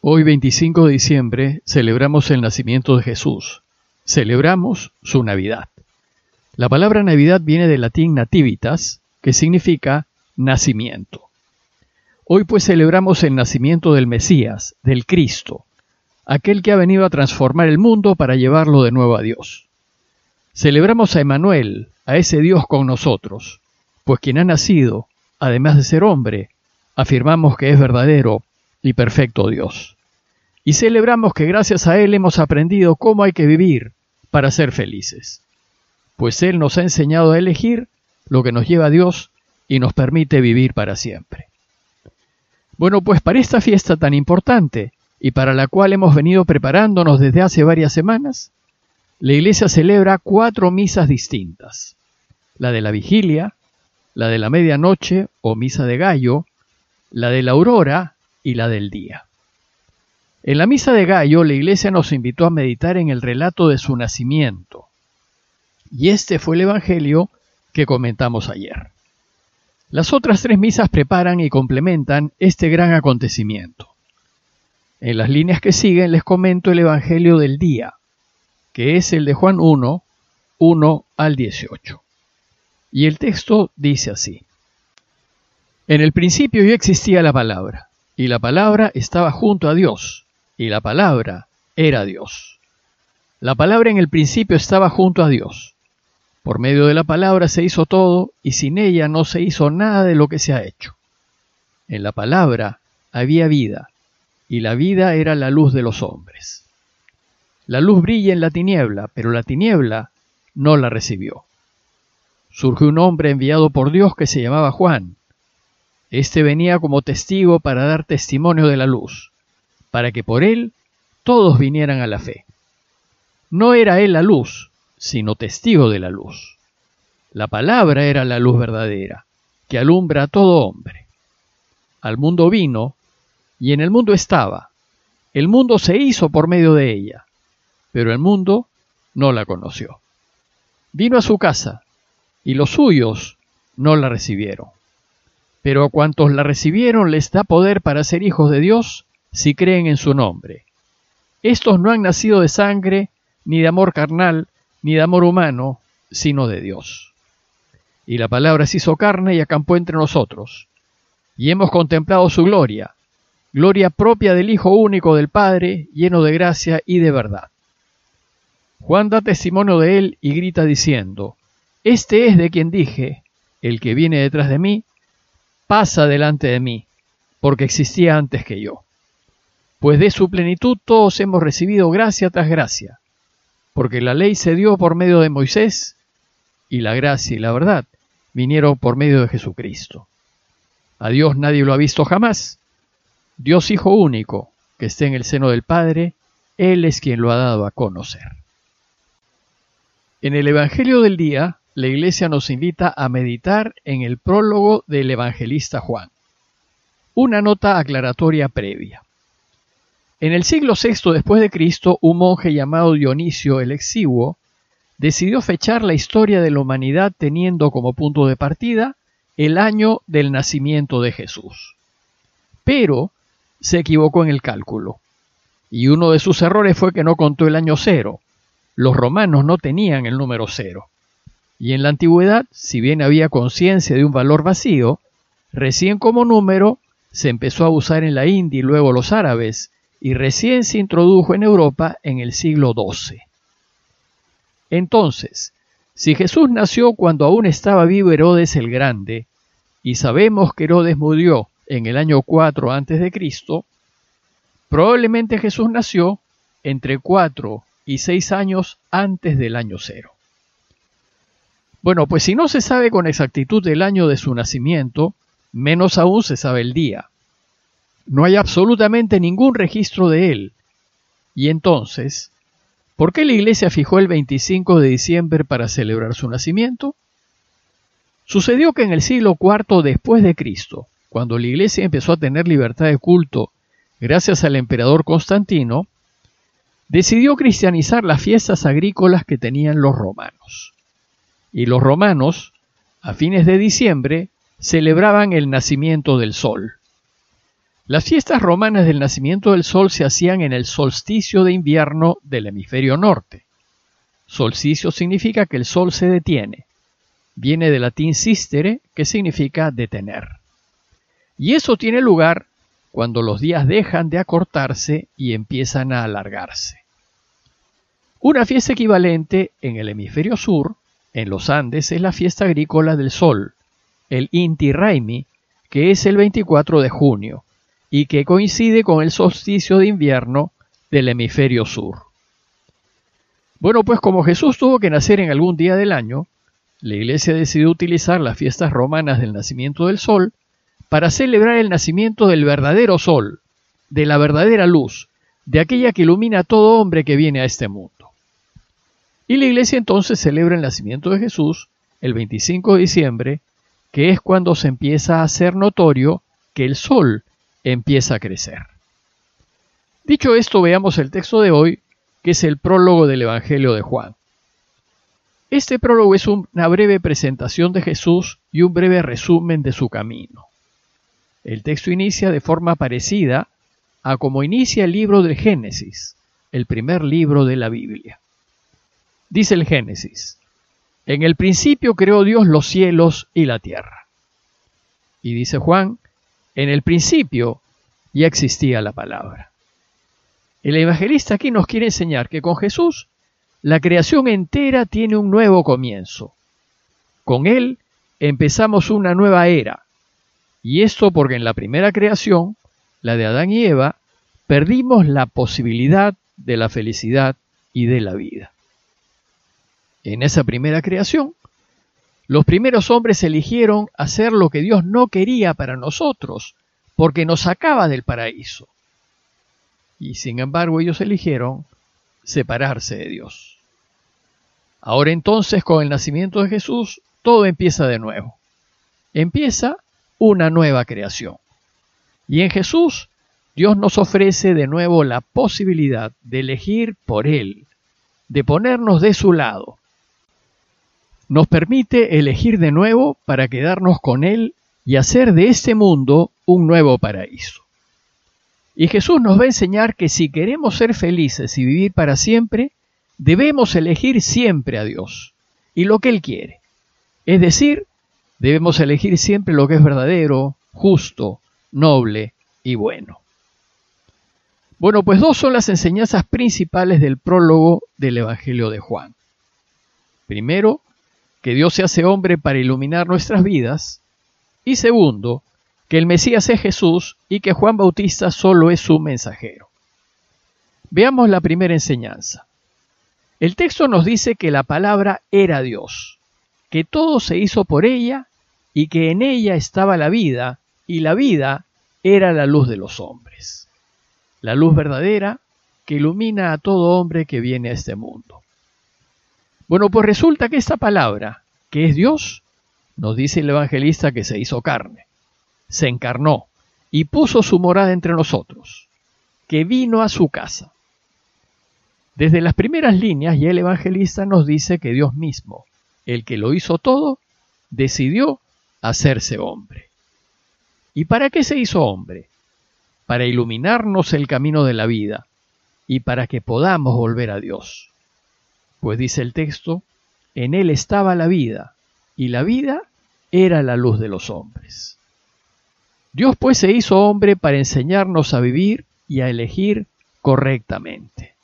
Hoy 25 de diciembre celebramos el nacimiento de Jesús. Celebramos su Navidad. La palabra Navidad viene del latín nativitas, que significa nacimiento. Hoy pues celebramos el nacimiento del Mesías, del Cristo, aquel que ha venido a transformar el mundo para llevarlo de nuevo a Dios. Celebramos a Emanuel, a ese Dios con nosotros, pues quien ha nacido, además de ser hombre, afirmamos que es verdadero y perfecto Dios. Y celebramos que gracias a Él hemos aprendido cómo hay que vivir para ser felices, pues Él nos ha enseñado a elegir lo que nos lleva a Dios y nos permite vivir para siempre. Bueno, pues para esta fiesta tan importante y para la cual hemos venido preparándonos desde hace varias semanas, la Iglesia celebra cuatro misas distintas. La de la vigilia, la de la medianoche o misa de gallo, la de la aurora y la del día. En la misa de gallo la iglesia nos invitó a meditar en el relato de su nacimiento. Y este fue el Evangelio que comentamos ayer. Las otras tres misas preparan y complementan este gran acontecimiento. En las líneas que siguen les comento el Evangelio del día, que es el de Juan 1, 1 al 18. Y el texto dice así. En el principio ya existía la palabra, y la palabra estaba junto a Dios, y la palabra era Dios. La palabra en el principio estaba junto a Dios. Por medio de la palabra se hizo todo, y sin ella no se hizo nada de lo que se ha hecho. En la palabra había vida, y la vida era la luz de los hombres. La luz brilla en la tiniebla, pero la tiniebla no la recibió. Surgió un hombre enviado por Dios que se llamaba Juan. Este venía como testigo para dar testimonio de la luz para que por él todos vinieran a la fe. No era él la luz, sino testigo de la luz. La palabra era la luz verdadera, que alumbra a todo hombre. Al mundo vino, y en el mundo estaba. El mundo se hizo por medio de ella, pero el mundo no la conoció. Vino a su casa, y los suyos no la recibieron. Pero a cuantos la recibieron les da poder para ser hijos de Dios, si creen en su nombre. Estos no han nacido de sangre, ni de amor carnal, ni de amor humano, sino de Dios. Y la palabra se hizo carne y acampó entre nosotros, y hemos contemplado su gloria, gloria propia del Hijo único del Padre, lleno de gracia y de verdad. Juan da testimonio de él y grita diciendo, Este es de quien dije, el que viene detrás de mí, pasa delante de mí, porque existía antes que yo pues de su plenitud todos hemos recibido gracia tras gracia, porque la ley se dio por medio de Moisés, y la gracia y la verdad vinieron por medio de Jesucristo. A Dios nadie lo ha visto jamás. Dios Hijo único, que esté en el seno del Padre, Él es quien lo ha dado a conocer. En el Evangelio del día, la Iglesia nos invita a meditar en el prólogo del evangelista Juan. Una nota aclaratoria previa. En el siglo VI después de Cristo, un monje llamado Dionisio el Exiguo decidió fechar la historia de la humanidad teniendo como punto de partida el año del nacimiento de Jesús. Pero se equivocó en el cálculo. Y uno de sus errores fue que no contó el año cero. Los romanos no tenían el número cero. Y en la antigüedad, si bien había conciencia de un valor vacío, recién como número se empezó a usar en la India y luego los árabes, y recién se introdujo en Europa en el siglo XII. Entonces, si Jesús nació cuando aún estaba vivo Herodes el Grande, y sabemos que Herodes murió en el año 4 a.C., probablemente Jesús nació entre 4 y 6 años antes del año cero. Bueno, pues si no se sabe con exactitud el año de su nacimiento, menos aún se sabe el día. No hay absolutamente ningún registro de él. Y entonces, ¿por qué la iglesia fijó el 25 de diciembre para celebrar su nacimiento? Sucedió que en el siglo IV después de Cristo, cuando la iglesia empezó a tener libertad de culto gracias al emperador Constantino, decidió cristianizar las fiestas agrícolas que tenían los romanos. Y los romanos, a fines de diciembre, celebraban el nacimiento del sol. Las fiestas romanas del nacimiento del sol se hacían en el solsticio de invierno del hemisferio norte. Solsticio significa que el sol se detiene. Viene del latín sistere, que significa detener. Y eso tiene lugar cuando los días dejan de acortarse y empiezan a alargarse. Una fiesta equivalente en el hemisferio sur, en los Andes, es la fiesta agrícola del sol, el Inti Raimi, que es el 24 de junio, y que coincide con el solsticio de invierno del hemisferio sur. Bueno, pues como Jesús tuvo que nacer en algún día del año, la iglesia decidió utilizar las fiestas romanas del nacimiento del sol para celebrar el nacimiento del verdadero sol, de la verdadera luz, de aquella que ilumina a todo hombre que viene a este mundo. Y la iglesia entonces celebra el nacimiento de Jesús el 25 de diciembre, que es cuando se empieza a hacer notorio que el sol empieza a crecer. Dicho esto, veamos el texto de hoy, que es el prólogo del Evangelio de Juan. Este prólogo es una breve presentación de Jesús y un breve resumen de su camino. El texto inicia de forma parecida a como inicia el libro del Génesis, el primer libro de la Biblia. Dice el Génesis, en el principio creó Dios los cielos y la tierra. Y dice Juan, en el principio ya existía la palabra. El evangelista aquí nos quiere enseñar que con Jesús la creación entera tiene un nuevo comienzo. Con Él empezamos una nueva era. Y esto porque en la primera creación, la de Adán y Eva, perdimos la posibilidad de la felicidad y de la vida. En esa primera creación, los primeros hombres eligieron hacer lo que Dios no quería para nosotros, porque nos sacaba del paraíso. Y sin embargo ellos eligieron separarse de Dios. Ahora entonces, con el nacimiento de Jesús, todo empieza de nuevo. Empieza una nueva creación. Y en Jesús, Dios nos ofrece de nuevo la posibilidad de elegir por Él, de ponernos de su lado, nos permite elegir de nuevo para quedarnos con Él y hacer de este mundo un nuevo paraíso. Y Jesús nos va a enseñar que si queremos ser felices y vivir para siempre, debemos elegir siempre a Dios y lo que Él quiere. Es decir, debemos elegir siempre lo que es verdadero, justo, noble y bueno. Bueno, pues dos son las enseñanzas principales del prólogo del Evangelio de Juan. Primero, que Dios se hace hombre para iluminar nuestras vidas. Y segundo, que el Mesías es Jesús y que Juan Bautista solo es su mensajero. Veamos la primera enseñanza. El texto nos dice que la palabra era Dios, que todo se hizo por ella y que en ella estaba la vida y la vida era la luz de los hombres. La luz verdadera que ilumina a todo hombre que viene a este mundo. Bueno, pues resulta que esta palabra, que es Dios, nos dice el evangelista que se hizo carne, se encarnó y puso su morada entre nosotros, que vino a su casa. Desde las primeras líneas ya el evangelista nos dice que Dios mismo, el que lo hizo todo, decidió hacerse hombre. ¿Y para qué se hizo hombre? Para iluminarnos el camino de la vida y para que podamos volver a Dios. Pues dice el texto, en él estaba la vida, y la vida era la luz de los hombres. Dios pues se hizo hombre para enseñarnos a vivir y a elegir correctamente,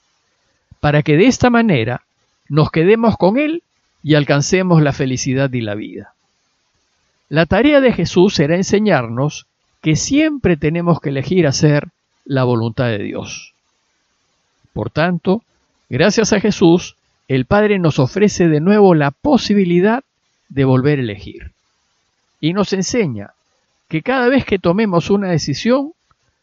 para que de esta manera nos quedemos con Él y alcancemos la felicidad y la vida. La tarea de Jesús será enseñarnos que siempre tenemos que elegir hacer la voluntad de Dios. Por tanto, gracias a Jesús, el Padre nos ofrece de nuevo la posibilidad de volver a elegir. Y nos enseña que cada vez que tomemos una decisión,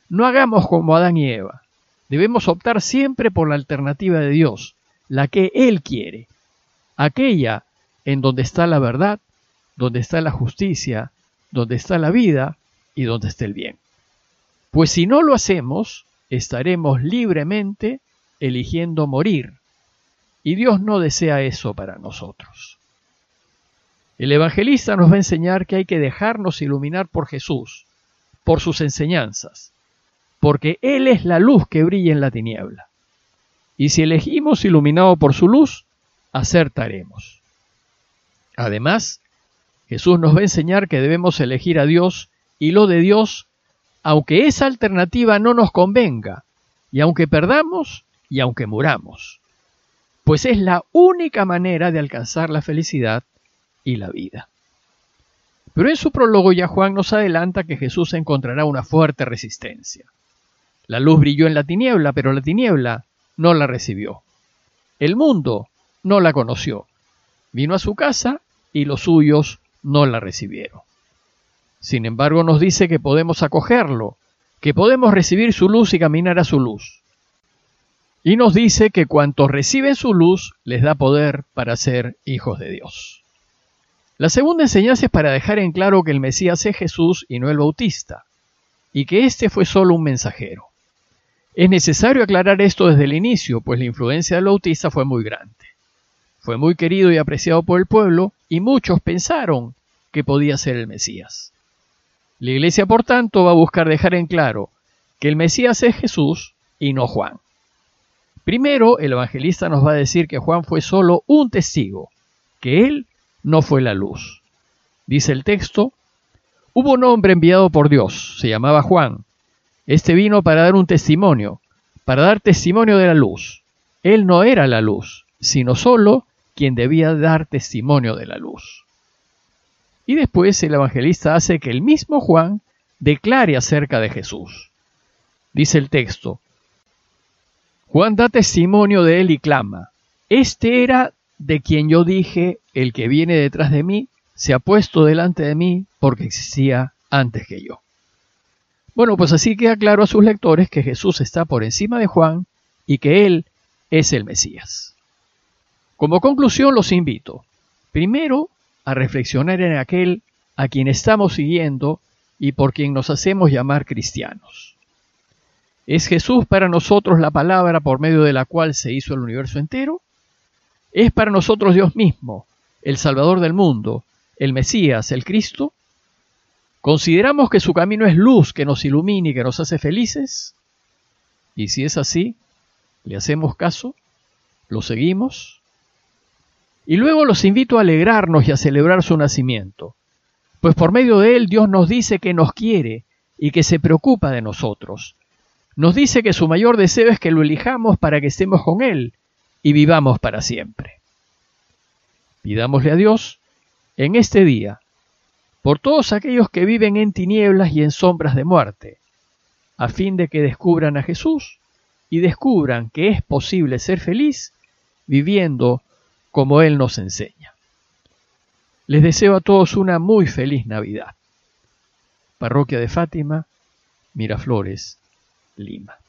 no hagamos como Adán y Eva. Debemos optar siempre por la alternativa de Dios, la que Él quiere, aquella en donde está la verdad, donde está la justicia, donde está la vida y donde está el bien. Pues si no lo hacemos, estaremos libremente eligiendo morir y Dios no desea eso para nosotros. El evangelista nos va a enseñar que hay que dejarnos iluminar por Jesús, por sus enseñanzas, porque Él es la luz que brilla en la tiniebla. Y si elegimos iluminado por su luz, acertaremos. Además, Jesús nos va a enseñar que debemos elegir a Dios y lo de Dios, aunque esa alternativa no nos convenga, y aunque perdamos y aunque muramos, pues es la única manera de alcanzar la felicidad y la vida. Pero en su prólogo ya Juan nos adelanta que Jesús encontrará una fuerte resistencia. La luz brilló en la tiniebla, pero la tiniebla no la recibió. El mundo no la conoció. Vino a su casa y los suyos no la recibieron. Sin embargo, nos dice que podemos acogerlo, que podemos recibir su luz y caminar a su luz. Y nos dice que cuantos reciben su luz les da poder para ser hijos de Dios. La segunda enseñanza es para dejar en claro que el Mesías es Jesús y no el Bautista, y que éste fue solo un mensajero. Es necesario aclarar esto desde el inicio, pues la influencia del Bautista fue muy grande. Fue muy querido y apreciado por el pueblo, y muchos pensaron que podía ser el Mesías. La Iglesia, por tanto, va a buscar dejar en claro que el Mesías es Jesús y no Juan. Primero, el evangelista nos va a decir que Juan fue solo un testigo, que él no fue la luz. Dice el texto, hubo un hombre enviado por Dios, se llamaba Juan. Este vino para dar un testimonio, para dar testimonio de la luz. Él no era la luz, sino solo quien debía dar testimonio de la luz. Y después el evangelista hace que el mismo Juan declare acerca de Jesús. Dice el texto, Juan da testimonio de él y clama, Este era de quien yo dije, el que viene detrás de mí, se ha puesto delante de mí porque existía antes que yo. Bueno, pues así queda claro a sus lectores que Jesús está por encima de Juan y que Él es el Mesías. Como conclusión los invito, primero, a reflexionar en aquel a quien estamos siguiendo y por quien nos hacemos llamar cristianos. ¿Es Jesús para nosotros la palabra por medio de la cual se hizo el universo entero? ¿Es para nosotros Dios mismo, el Salvador del mundo, el Mesías, el Cristo? ¿Consideramos que su camino es luz que nos ilumina y que nos hace felices? Y si es así, ¿le hacemos caso? ¿Lo seguimos? Y luego los invito a alegrarnos y a celebrar su nacimiento, pues por medio de él Dios nos dice que nos quiere y que se preocupa de nosotros. Nos dice que su mayor deseo es que lo elijamos para que estemos con él y vivamos para siempre. Pidámosle a Dios en este día por todos aquellos que viven en tinieblas y en sombras de muerte, a fin de que descubran a Jesús y descubran que es posible ser feliz viviendo como Él nos enseña. Les deseo a todos una muy feliz Navidad. Parroquia de Fátima, Miraflores, Lima.